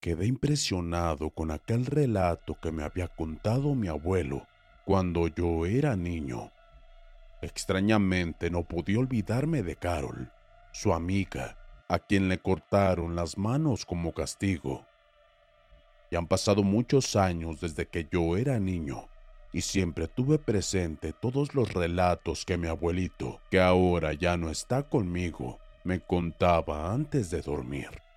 Quedé impresionado con aquel relato que me había contado mi abuelo cuando yo era niño. Extrañamente no podía olvidarme de Carol, su amiga, a quien le cortaron las manos como castigo. Y han pasado muchos años desde que yo era niño y siempre tuve presente todos los relatos que mi abuelito, que ahora ya no está conmigo, me contaba antes de dormir.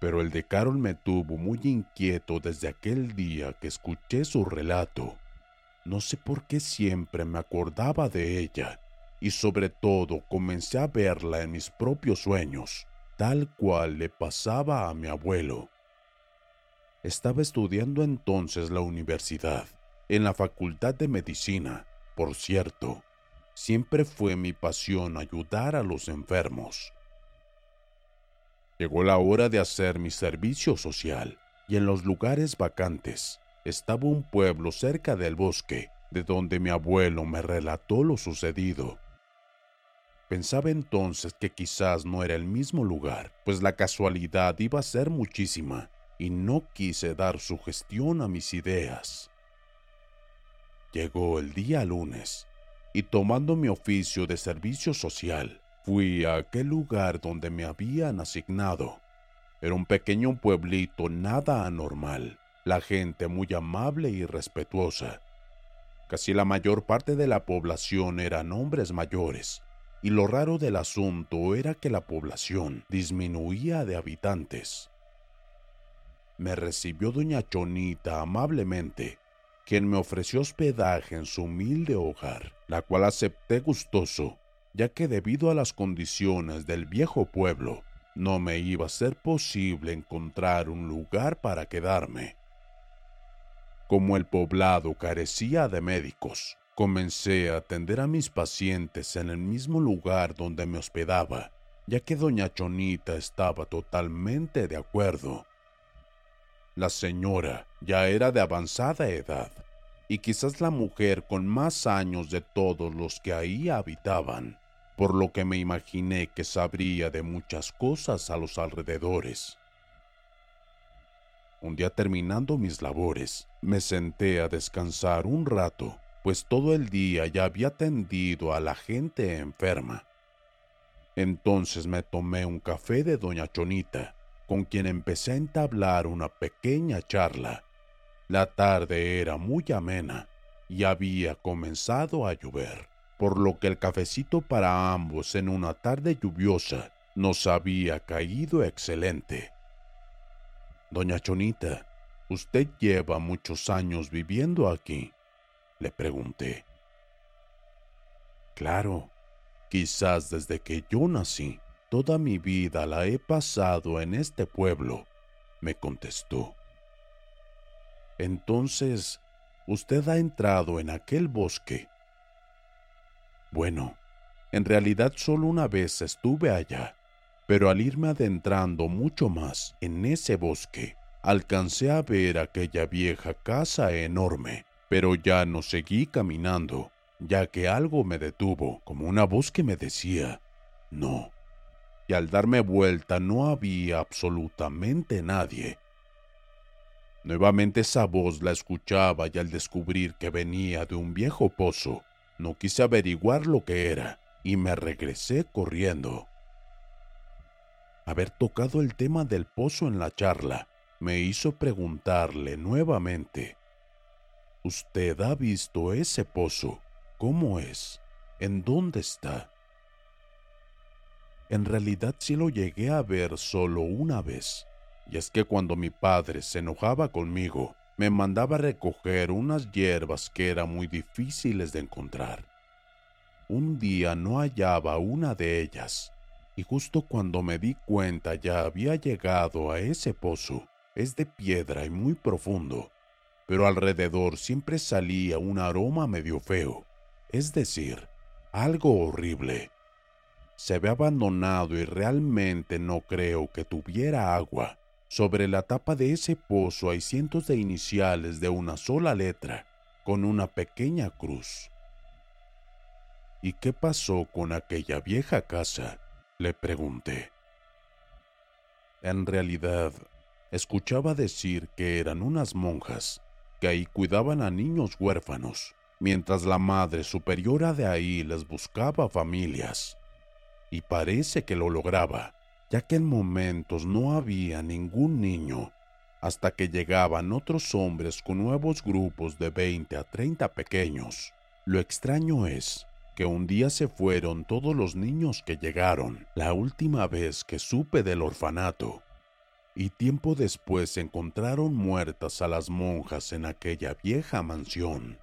Pero el de Carol me tuvo muy inquieto desde aquel día que escuché su relato. No sé por qué siempre me acordaba de ella y sobre todo comencé a verla en mis propios sueños, tal cual le pasaba a mi abuelo. Estaba estudiando entonces la universidad, en la Facultad de Medicina, por cierto. Siempre fue mi pasión ayudar a los enfermos. Llegó la hora de hacer mi servicio social y en los lugares vacantes estaba un pueblo cerca del bosque de donde mi abuelo me relató lo sucedido. Pensaba entonces que quizás no era el mismo lugar, pues la casualidad iba a ser muchísima y no quise dar sugestión a mis ideas. Llegó el día lunes y tomando mi oficio de servicio social, fui a aquel lugar donde me habían asignado. Era un pequeño pueblito nada anormal, la gente muy amable y respetuosa. Casi la mayor parte de la población eran hombres mayores, y lo raro del asunto era que la población disminuía de habitantes. Me recibió doña Chonita amablemente, quien me ofreció hospedaje en su humilde hogar, la cual acepté gustoso, ya que debido a las condiciones del viejo pueblo, no me iba a ser posible encontrar un lugar para quedarme. Como el poblado carecía de médicos, comencé a atender a mis pacientes en el mismo lugar donde me hospedaba, ya que doña Chonita estaba totalmente de acuerdo. La señora ya era de avanzada edad y quizás la mujer con más años de todos los que ahí habitaban, por lo que me imaginé que sabría de muchas cosas a los alrededores. Un día terminando mis labores, me senté a descansar un rato, pues todo el día ya había atendido a la gente enferma. Entonces me tomé un café de doña Chonita, con quien empecé a entablar una pequeña charla. La tarde era muy amena y había comenzado a llover, por lo que el cafecito para ambos en una tarde lluviosa nos había caído excelente. Doña Chonita, usted lleva muchos años viviendo aquí, le pregunté. Claro, quizás desde que yo nací, toda mi vida la he pasado en este pueblo, me contestó. Entonces, usted ha entrado en aquel bosque. Bueno, en realidad solo una vez estuve allá pero al irme adentrando mucho más en ese bosque, alcancé a ver aquella vieja casa enorme, pero ya no seguí caminando, ya que algo me detuvo, como una voz que me decía, no. Y al darme vuelta no había absolutamente nadie. Nuevamente esa voz la escuchaba y al descubrir que venía de un viejo pozo, no quise averiguar lo que era y me regresé corriendo. Haber tocado el tema del pozo en la charla me hizo preguntarle nuevamente, ¿Usted ha visto ese pozo? ¿Cómo es? ¿En dónde está? En realidad sí lo llegué a ver solo una vez, y es que cuando mi padre se enojaba conmigo, me mandaba recoger unas hierbas que eran muy difíciles de encontrar. Un día no hallaba una de ellas, y justo cuando me di cuenta ya había llegado a ese pozo. Es de piedra y muy profundo, pero alrededor siempre salía un aroma medio feo, es decir, algo horrible. Se ve abandonado y realmente no creo que tuviera agua. Sobre la tapa de ese pozo hay cientos de iniciales de una sola letra, con una pequeña cruz. ¿Y qué pasó con aquella vieja casa? Le pregunté. En realidad, escuchaba decir que eran unas monjas que ahí cuidaban a niños huérfanos, mientras la madre superiora de ahí les buscaba familias. Y parece que lo lograba, ya que en momentos no había ningún niño, hasta que llegaban otros hombres con nuevos grupos de 20 a 30 pequeños. Lo extraño es que un día se fueron todos los niños que llegaron, la última vez que supe del orfanato, y tiempo después encontraron muertas a las monjas en aquella vieja mansión.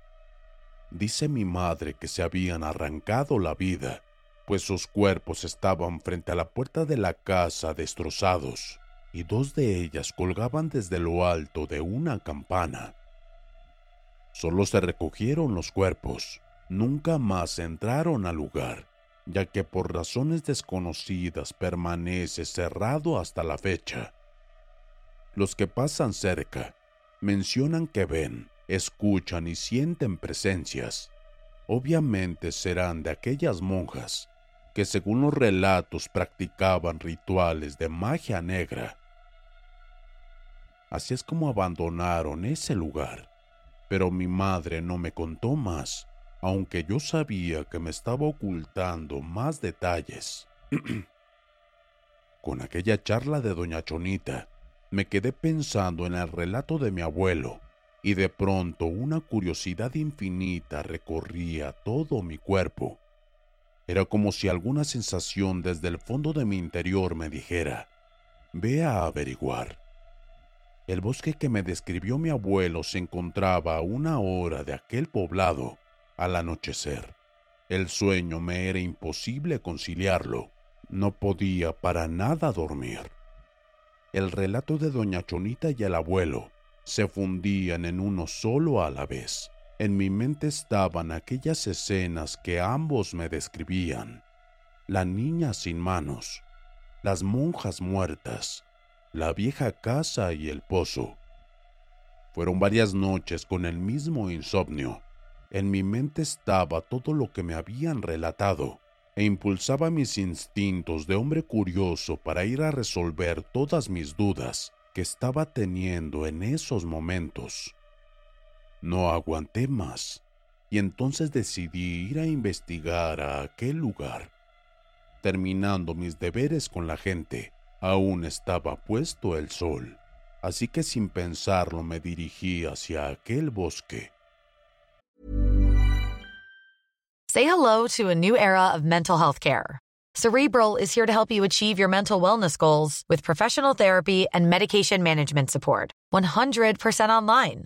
Dice mi madre que se habían arrancado la vida, pues sus cuerpos estaban frente a la puerta de la casa destrozados, y dos de ellas colgaban desde lo alto de una campana. Solo se recogieron los cuerpos, nunca más entraron al lugar, ya que por razones desconocidas permanece cerrado hasta la fecha. Los que pasan cerca mencionan que ven, escuchan y sienten presencias. Obviamente serán de aquellas monjas que según los relatos practicaban rituales de magia negra. Así es como abandonaron ese lugar, pero mi madre no me contó más aunque yo sabía que me estaba ocultando más detalles. Con aquella charla de doña Chonita, me quedé pensando en el relato de mi abuelo, y de pronto una curiosidad infinita recorría todo mi cuerpo. Era como si alguna sensación desde el fondo de mi interior me dijera, ve a averiguar. El bosque que me describió mi abuelo se encontraba a una hora de aquel poblado, al anochecer. El sueño me era imposible conciliarlo. No podía para nada dormir. El relato de doña Chonita y el abuelo se fundían en uno solo a la vez. En mi mente estaban aquellas escenas que ambos me describían. La niña sin manos, las monjas muertas, la vieja casa y el pozo. Fueron varias noches con el mismo insomnio en mi mente estaba todo lo que me habían relatado e impulsaba mis instintos de hombre curioso para ir a resolver todas mis dudas que estaba teniendo en esos momentos. No aguanté más y entonces decidí ir a investigar a aquel lugar. Terminando mis deberes con la gente, aún estaba puesto el sol, así que sin pensarlo me dirigí hacia aquel bosque. Say hello to a new era of mental health care. Cerebral is here to help you achieve your mental wellness goals with professional therapy and medication management support. 100% online.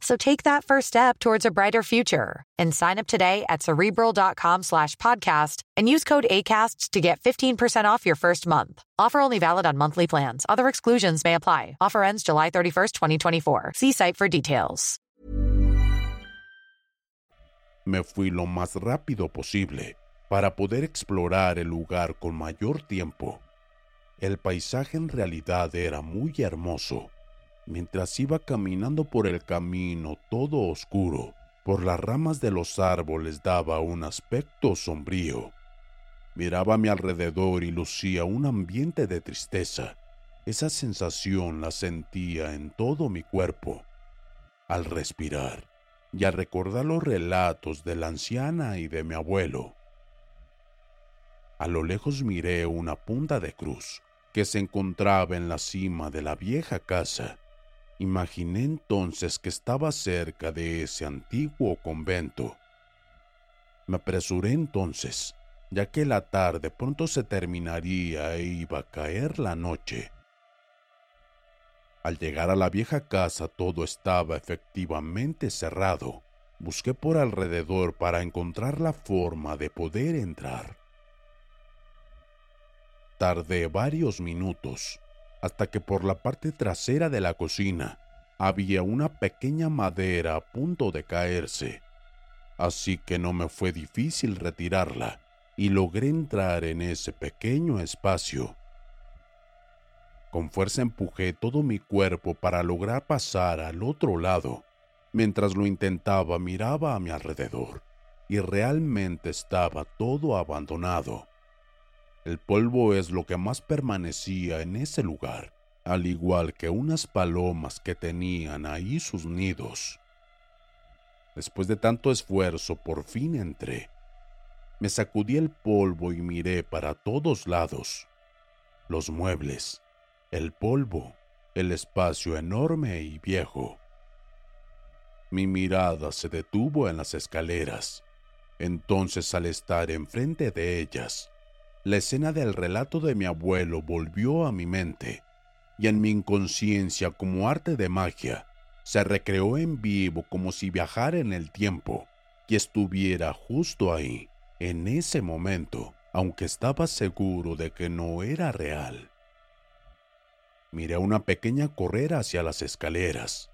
So take that first step towards a brighter future and sign up today at cerebral.com slash podcast and use code ACasts to get 15% off your first month. Offer only valid on monthly plans. Other exclusions may apply. Offer ends July 31st, 2024. See site for details. Me fui lo más rápido posible para poder explorar el lugar con mayor tiempo. El paisaje en realidad era muy hermoso. Mientras iba caminando por el camino todo oscuro, por las ramas de los árboles daba un aspecto sombrío. Miraba a mi alrededor y lucía un ambiente de tristeza. Esa sensación la sentía en todo mi cuerpo. Al respirar y al recordar los relatos de la anciana y de mi abuelo, a lo lejos miré una punta de cruz, que se encontraba en la cima de la vieja casa. Imaginé entonces que estaba cerca de ese antiguo convento. Me apresuré entonces, ya que la tarde pronto se terminaría e iba a caer la noche. Al llegar a la vieja casa todo estaba efectivamente cerrado. Busqué por alrededor para encontrar la forma de poder entrar. Tardé varios minutos hasta que por la parte trasera de la cocina había una pequeña madera a punto de caerse, así que no me fue difícil retirarla y logré entrar en ese pequeño espacio. Con fuerza empujé todo mi cuerpo para lograr pasar al otro lado. Mientras lo intentaba miraba a mi alrededor y realmente estaba todo abandonado. El polvo es lo que más permanecía en ese lugar, al igual que unas palomas que tenían ahí sus nidos. Después de tanto esfuerzo, por fin entré. Me sacudí el polvo y miré para todos lados. Los muebles, el polvo, el espacio enorme y viejo. Mi mirada se detuvo en las escaleras. Entonces al estar enfrente de ellas, la escena del relato de mi abuelo volvió a mi mente y en mi inconsciencia como arte de magia se recreó en vivo como si viajara en el tiempo y estuviera justo ahí, en ese momento, aunque estaba seguro de que no era real. Miré una pequeña correr hacia las escaleras.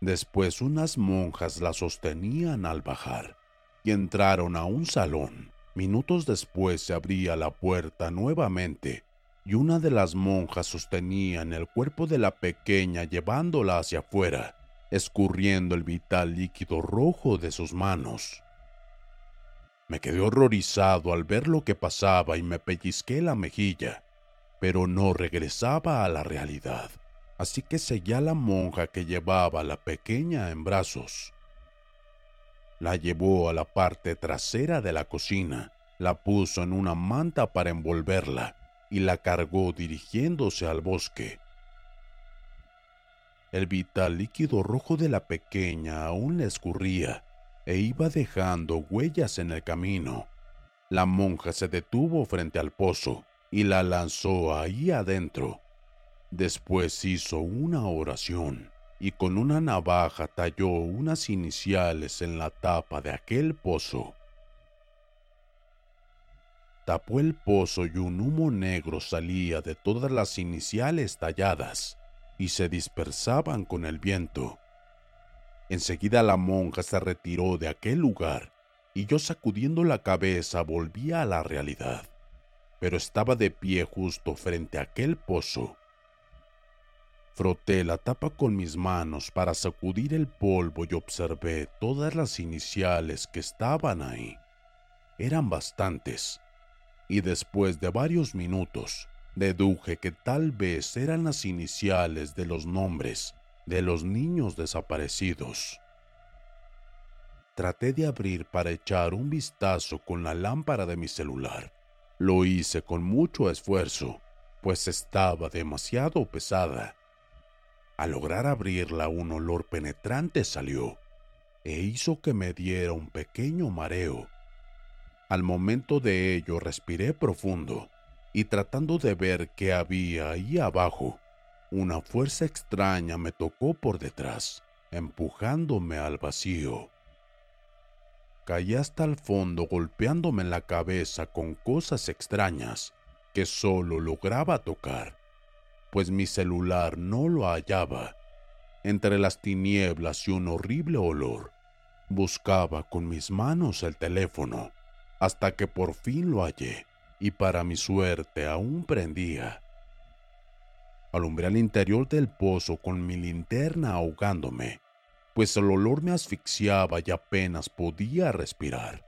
Después unas monjas la sostenían al bajar y entraron a un salón Minutos después se abría la puerta nuevamente y una de las monjas sostenía en el cuerpo de la pequeña llevándola hacia afuera, escurriendo el vital líquido rojo de sus manos. Me quedé horrorizado al ver lo que pasaba y me pellizqué la mejilla, pero no regresaba a la realidad, así que seguí a la monja que llevaba a la pequeña en brazos. La llevó a la parte trasera de la cocina, la puso en una manta para envolverla y la cargó dirigiéndose al bosque. El vital líquido rojo de la pequeña aún le escurría e iba dejando huellas en el camino. La monja se detuvo frente al pozo y la lanzó ahí adentro. Después hizo una oración y con una navaja talló unas iniciales en la tapa de aquel pozo. Tapó el pozo y un humo negro salía de todas las iniciales talladas y se dispersaban con el viento. Enseguida la monja se retiró de aquel lugar y yo sacudiendo la cabeza volvía a la realidad, pero estaba de pie justo frente a aquel pozo Froté la tapa con mis manos para sacudir el polvo y observé todas las iniciales que estaban ahí. Eran bastantes, y después de varios minutos deduje que tal vez eran las iniciales de los nombres de los niños desaparecidos. Traté de abrir para echar un vistazo con la lámpara de mi celular. Lo hice con mucho esfuerzo, pues estaba demasiado pesada al lograr abrirla un olor penetrante salió e hizo que me diera un pequeño mareo. Al momento de ello respiré profundo y tratando de ver qué había ahí abajo, una fuerza extraña me tocó por detrás, empujándome al vacío. Caí hasta el fondo golpeándome en la cabeza con cosas extrañas que solo lograba tocar pues mi celular no lo hallaba. Entre las tinieblas y un horrible olor, buscaba con mis manos el teléfono, hasta que por fin lo hallé, y para mi suerte aún prendía. Alumbré al interior del pozo con mi linterna ahogándome, pues el olor me asfixiaba y apenas podía respirar.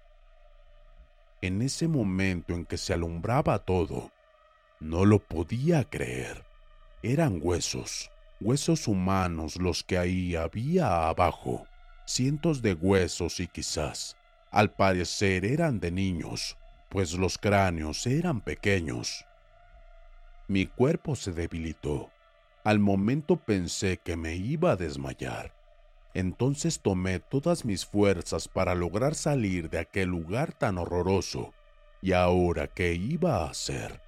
En ese momento en que se alumbraba todo, no lo podía creer. Eran huesos, huesos humanos los que ahí había abajo, cientos de huesos y quizás, al parecer eran de niños, pues los cráneos eran pequeños. Mi cuerpo se debilitó. Al momento pensé que me iba a desmayar. Entonces tomé todas mis fuerzas para lograr salir de aquel lugar tan horroroso. ¿Y ahora qué iba a hacer?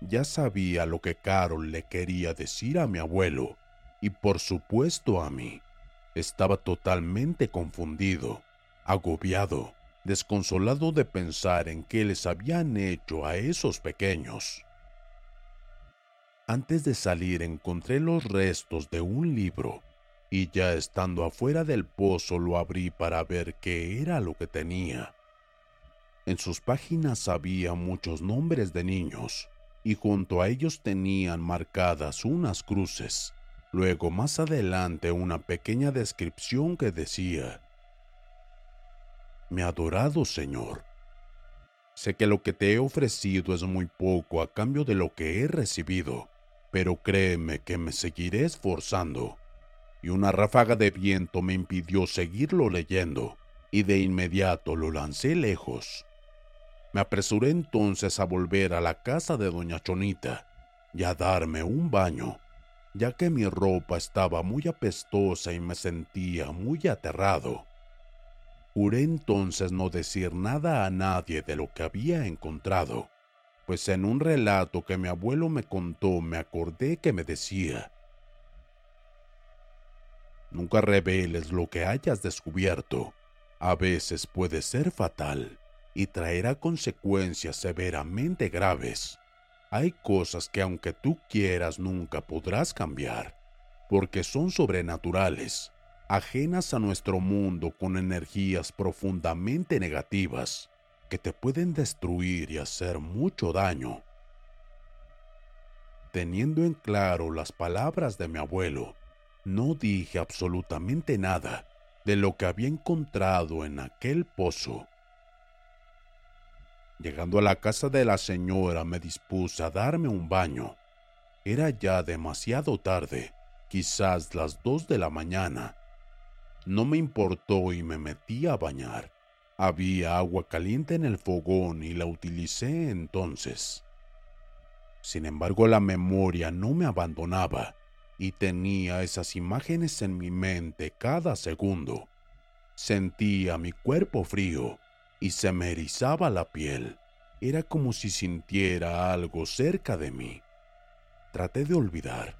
Ya sabía lo que Carol le quería decir a mi abuelo y por supuesto a mí. Estaba totalmente confundido, agobiado, desconsolado de pensar en qué les habían hecho a esos pequeños. Antes de salir encontré los restos de un libro y ya estando afuera del pozo lo abrí para ver qué era lo que tenía. En sus páginas había muchos nombres de niños y junto a ellos tenían marcadas unas cruces. Luego más adelante una pequeña descripción que decía, Mi adorado Señor, sé que lo que te he ofrecido es muy poco a cambio de lo que he recibido, pero créeme que me seguiré esforzando. Y una ráfaga de viento me impidió seguirlo leyendo, y de inmediato lo lancé lejos. Me apresuré entonces a volver a la casa de doña Chonita y a darme un baño, ya que mi ropa estaba muy apestosa y me sentía muy aterrado. Juré entonces no decir nada a nadie de lo que había encontrado, pues en un relato que mi abuelo me contó me acordé que me decía, Nunca reveles lo que hayas descubierto, a veces puede ser fatal y traerá consecuencias severamente graves. Hay cosas que aunque tú quieras nunca podrás cambiar, porque son sobrenaturales, ajenas a nuestro mundo con energías profundamente negativas que te pueden destruir y hacer mucho daño. Teniendo en claro las palabras de mi abuelo, no dije absolutamente nada de lo que había encontrado en aquel pozo Llegando a la casa de la señora me dispuse a darme un baño. Era ya demasiado tarde, quizás las dos de la mañana. No me importó y me metí a bañar. Había agua caliente en el fogón y la utilicé entonces. Sin embargo, la memoria no me abandonaba y tenía esas imágenes en mi mente cada segundo. Sentía mi cuerpo frío y se me erizaba la piel. Era como si sintiera algo cerca de mí. Traté de olvidar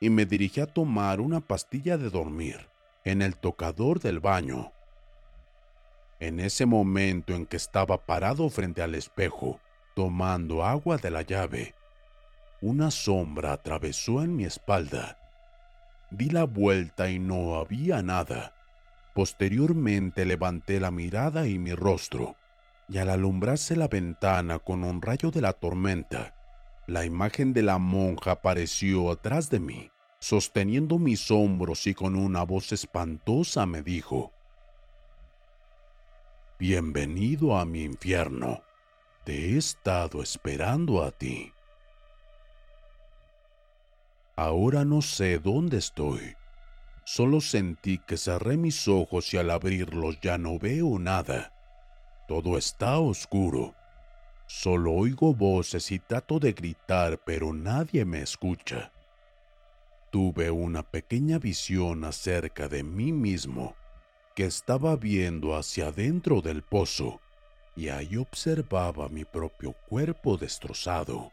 y me dirigí a tomar una pastilla de dormir en el tocador del baño. En ese momento en que estaba parado frente al espejo, tomando agua de la llave, una sombra atravesó en mi espalda. Di la vuelta y no había nada. Posteriormente levanté la mirada y mi rostro, y al alumbrarse la ventana con un rayo de la tormenta, la imagen de la monja apareció atrás de mí, sosteniendo mis hombros y con una voz espantosa me dijo, Bienvenido a mi infierno, te he estado esperando a ti. Ahora no sé dónde estoy Solo sentí que cerré mis ojos y al abrirlos ya no veo nada. Todo está oscuro. Solo oigo voces y trato de gritar, pero nadie me escucha. Tuve una pequeña visión acerca de mí mismo, que estaba viendo hacia adentro del pozo, y ahí observaba mi propio cuerpo destrozado.